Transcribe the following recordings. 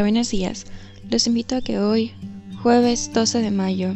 Buenos días. Los invito a que hoy, jueves 12 de mayo,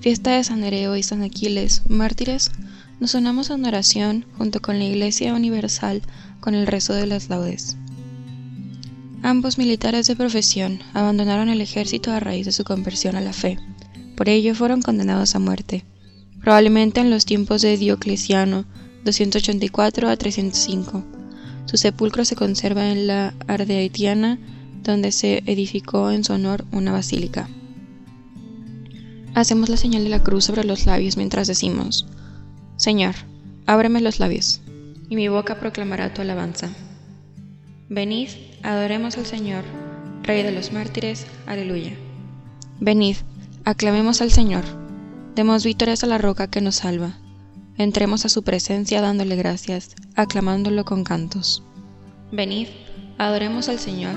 fiesta de San Nereo y San Aquiles, mártires, nos unamos una oración junto con la Iglesia Universal con el rezo de las laudes. Ambos militares de profesión abandonaron el ejército a raíz de su conversión a la fe. Por ello fueron condenados a muerte, probablemente en los tiempos de Diocleciano, 284 a 305. Su sepulcro se conserva en la Ardeaitiana donde se edificó en su honor una basílica. Hacemos la señal de la cruz sobre los labios mientras decimos, Señor, ábreme los labios, y mi boca proclamará tu alabanza. Venid, adoremos al Señor, Rey de los mártires, aleluya. Venid, aclamemos al Señor, demos vítores a la roca que nos salva. Entremos a su presencia dándole gracias, aclamándolo con cantos. Venid, adoremos al Señor,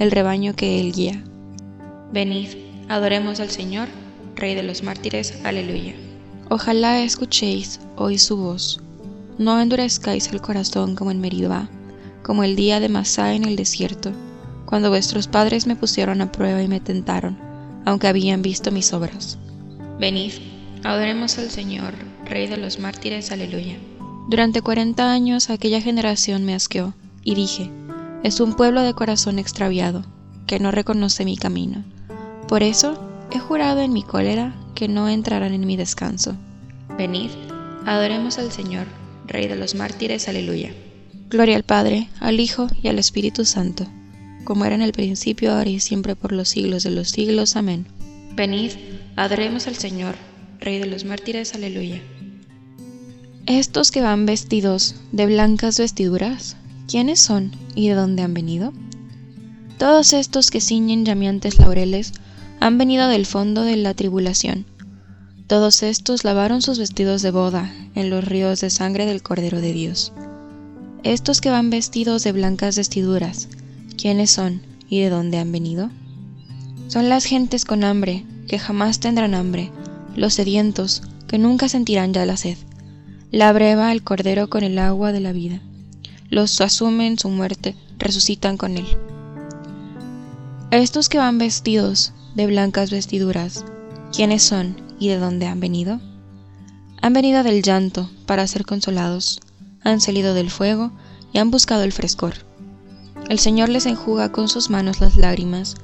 el rebaño que Él guía. Venid, adoremos al Señor, Rey de los mártires, aleluya. Ojalá escuchéis hoy su voz, no endurezcáis el corazón como en Meribá, como el día de Masá en el desierto, cuando vuestros padres me pusieron a prueba y me tentaron, aunque habían visto mis obras. Venid, adoremos al Señor, Rey de los mártires, aleluya. Durante cuarenta años aquella generación me asqueó, y dije, es un pueblo de corazón extraviado, que no reconoce mi camino. Por eso he jurado en mi cólera que no entrarán en mi descanso. Venid, adoremos al Señor, Rey de los mártires, aleluya. Gloria al Padre, al Hijo y al Espíritu Santo, como era en el principio, ahora y siempre por los siglos de los siglos. Amén. Venid, adoremos al Señor, Rey de los mártires, aleluya. Estos que van vestidos de blancas vestiduras ¿Quiénes son y de dónde han venido? Todos estos que ciñen llameantes laureles han venido del fondo de la tribulación. Todos estos lavaron sus vestidos de boda en los ríos de sangre del Cordero de Dios. Estos que van vestidos de blancas vestiduras, ¿quiénes son y de dónde han venido? Son las gentes con hambre, que jamás tendrán hambre, los sedientos, que nunca sentirán ya la sed. La breva el Cordero con el agua de la vida los asumen su muerte, resucitan con él. Estos que van vestidos de blancas vestiduras, ¿quiénes son y de dónde han venido? Han venido del llanto para ser consolados, han salido del fuego y han buscado el frescor. El Señor les enjuga con sus manos las lágrimas,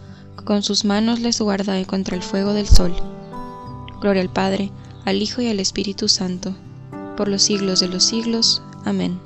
con sus manos les guarda contra el fuego del sol. Gloria al Padre, al Hijo y al Espíritu Santo, por los siglos de los siglos. Amén.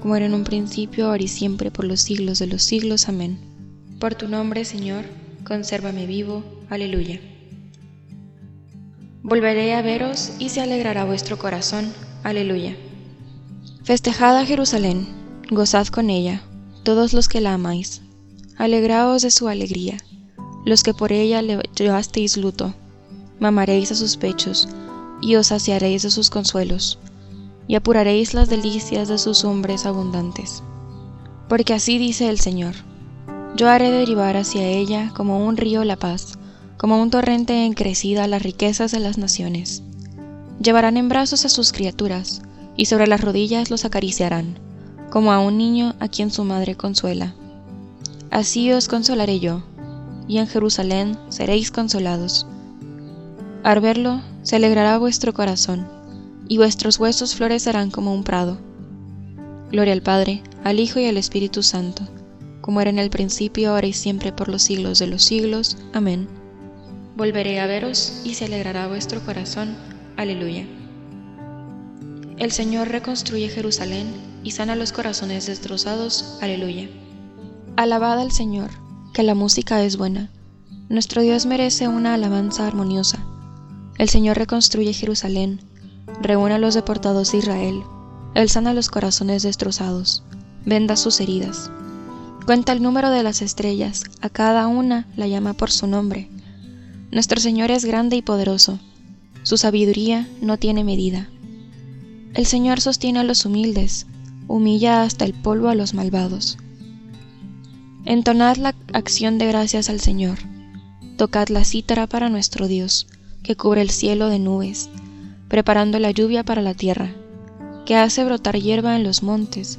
como era en un principio, ahora y siempre, por los siglos de los siglos. Amén. Por tu nombre, Señor, consérvame vivo. Aleluya. Volveré a veros y se alegrará vuestro corazón. Aleluya. Festejad a Jerusalén, gozad con ella, todos los que la amáis. Alegraos de su alegría, los que por ella le llevasteis luto, mamaréis a sus pechos, y os saciaréis de sus consuelos, y apuraréis las delicias de sus hombres abundantes. Porque así dice el Señor, yo haré derivar hacia ella como un río la paz, como un torrente en crecida las riquezas de las naciones. Llevarán en brazos a sus criaturas, y sobre las rodillas los acariciarán como a un niño a quien su madre consuela. Así os consolaré yo, y en Jerusalén seréis consolados. Al verlo, se alegrará vuestro corazón, y vuestros huesos florecerán como un prado. Gloria al Padre, al Hijo y al Espíritu Santo, como era en el principio, ahora y siempre, por los siglos de los siglos. Amén. Volveré a veros, y se alegrará vuestro corazón. Aleluya. El Señor reconstruye Jerusalén y sana los corazones destrozados. Aleluya. Alabad al Señor, que la música es buena. Nuestro Dios merece una alabanza armoniosa. El Señor reconstruye Jerusalén, reúne a los deportados de Israel. Él sana los corazones destrozados, venda sus heridas. Cuenta el número de las estrellas, a cada una la llama por su nombre. Nuestro Señor es grande y poderoso, su sabiduría no tiene medida. El Señor sostiene a los humildes, humilla hasta el polvo a los malvados. Entonad la acción de gracias al Señor, tocad la cítara para nuestro Dios, que cubre el cielo de nubes, preparando la lluvia para la tierra, que hace brotar hierba en los montes,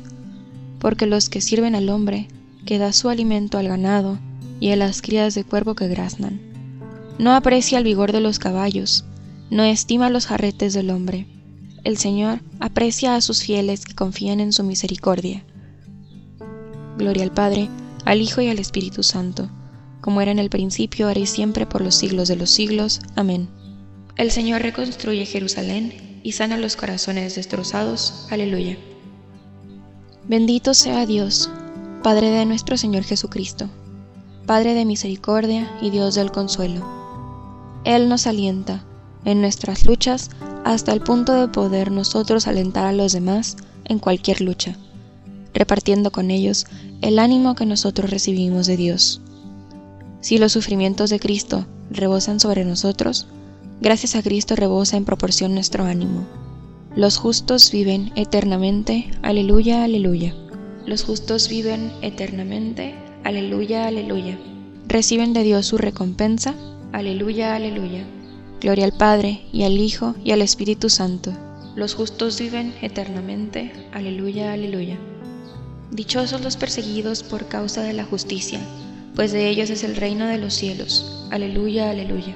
porque los que sirven al hombre, que da su alimento al ganado y a las crías de cuervo que graznan. No aprecia el vigor de los caballos, no estima los jarretes del hombre el Señor aprecia a sus fieles que confían en su misericordia. Gloria al Padre, al Hijo y al Espíritu Santo, como era en el principio, ahora y siempre, por los siglos de los siglos. Amén. El Señor reconstruye Jerusalén y sana los corazones destrozados. Aleluya. Bendito sea Dios, Padre de nuestro Señor Jesucristo, Padre de misericordia y Dios del consuelo. Él nos alienta en nuestras luchas hasta el punto de poder nosotros alentar a los demás en cualquier lucha, repartiendo con ellos el ánimo que nosotros recibimos de Dios. Si los sufrimientos de Cristo rebosan sobre nosotros, gracias a Cristo rebosa en proporción nuestro ánimo. Los justos viven eternamente, aleluya, aleluya. Los justos viven eternamente, aleluya, aleluya. Reciben de Dios su recompensa, aleluya, aleluya. Gloria al Padre, y al Hijo, y al Espíritu Santo. Los justos viven eternamente. Aleluya, aleluya. Dichosos los perseguidos por causa de la justicia, pues de ellos es el reino de los cielos. Aleluya, aleluya.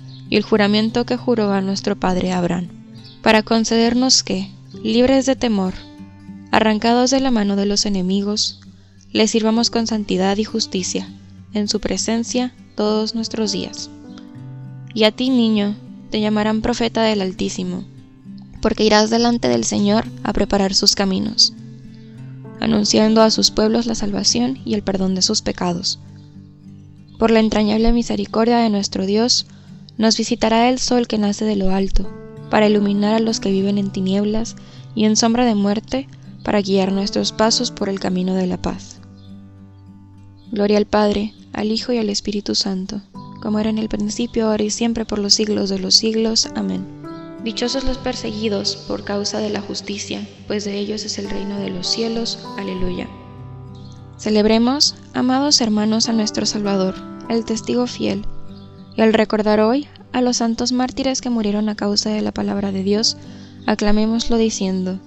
y el juramento que juró a nuestro padre Abraham, para concedernos que, libres de temor, arrancados de la mano de los enemigos, le sirvamos con santidad y justicia en su presencia todos nuestros días. Y a ti, niño, te llamarán profeta del Altísimo, porque irás delante del Señor a preparar sus caminos, anunciando a sus pueblos la salvación y el perdón de sus pecados. Por la entrañable misericordia de nuestro Dios, nos visitará el sol que nace de lo alto, para iluminar a los que viven en tinieblas y en sombra de muerte, para guiar nuestros pasos por el camino de la paz. Gloria al Padre, al Hijo y al Espíritu Santo, como era en el principio, ahora y siempre, por los siglos de los siglos. Amén. Dichosos los perseguidos por causa de la justicia, pues de ellos es el reino de los cielos. Aleluya. Celebremos, amados hermanos, a nuestro Salvador, el testigo fiel, y al recordar hoy a los santos mártires que murieron a causa de la palabra de Dios, aclamémoslo diciendo,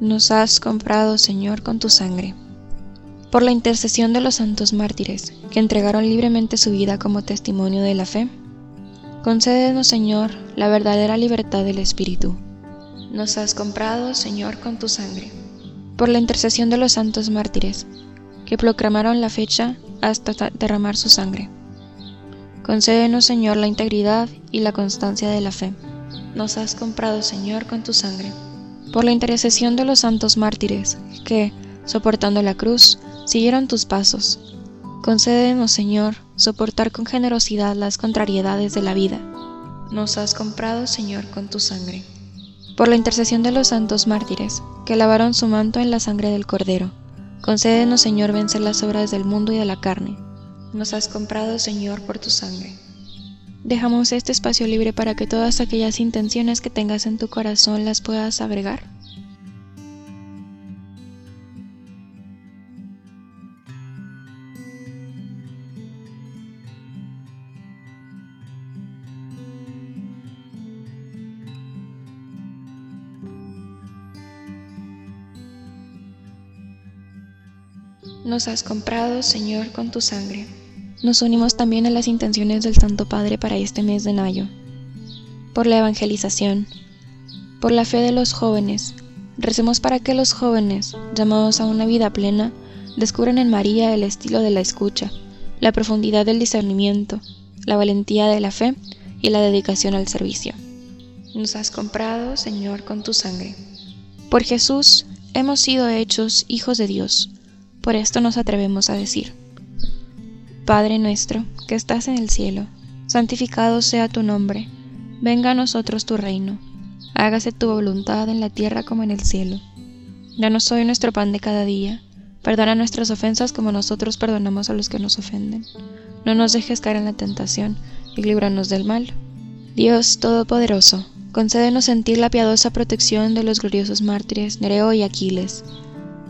Nos has comprado, Señor, con tu sangre por la intercesión de los santos mártires, que entregaron libremente su vida como testimonio de la fe. Concédenos, Señor, la verdadera libertad del Espíritu. Nos has comprado, Señor, con tu sangre. Por la intercesión de los santos mártires, que proclamaron la fecha hasta derramar su sangre. Concédenos, Señor, la integridad y la constancia de la fe. Nos has comprado, Señor, con tu sangre. Por la intercesión de los santos mártires, que, soportando la cruz, siguieron tus pasos. Concédenos, Señor, soportar con generosidad las contrariedades de la vida. Nos has comprado, Señor, con tu sangre. Por la intercesión de los santos mártires, que lavaron su manto en la sangre del Cordero, concédenos, Señor, vencer las obras del mundo y de la carne. Nos has comprado, Señor, por tu sangre. Dejamos este espacio libre para que todas aquellas intenciones que tengas en tu corazón las puedas agregar. Nos has comprado, Señor, con tu sangre. Nos unimos también a las intenciones del Santo Padre para este mes de mayo. Por la evangelización, por la fe de los jóvenes, recemos para que los jóvenes, llamados a una vida plena, descubran en María el estilo de la escucha, la profundidad del discernimiento, la valentía de la fe y la dedicación al servicio. Nos has comprado, Señor, con tu sangre. Por Jesús hemos sido hechos hijos de Dios por esto nos atrevemos a decir, Padre nuestro, que estás en el cielo, santificado sea tu nombre, venga a nosotros tu reino, hágase tu voluntad en la tierra como en el cielo. Danos hoy nuestro pan de cada día, perdona nuestras ofensas como nosotros perdonamos a los que nos ofenden. No nos dejes caer en la tentación y líbranos del mal. Dios Todopoderoso, concédenos sentir la piadosa protección de los gloriosos mártires Nereo y Aquiles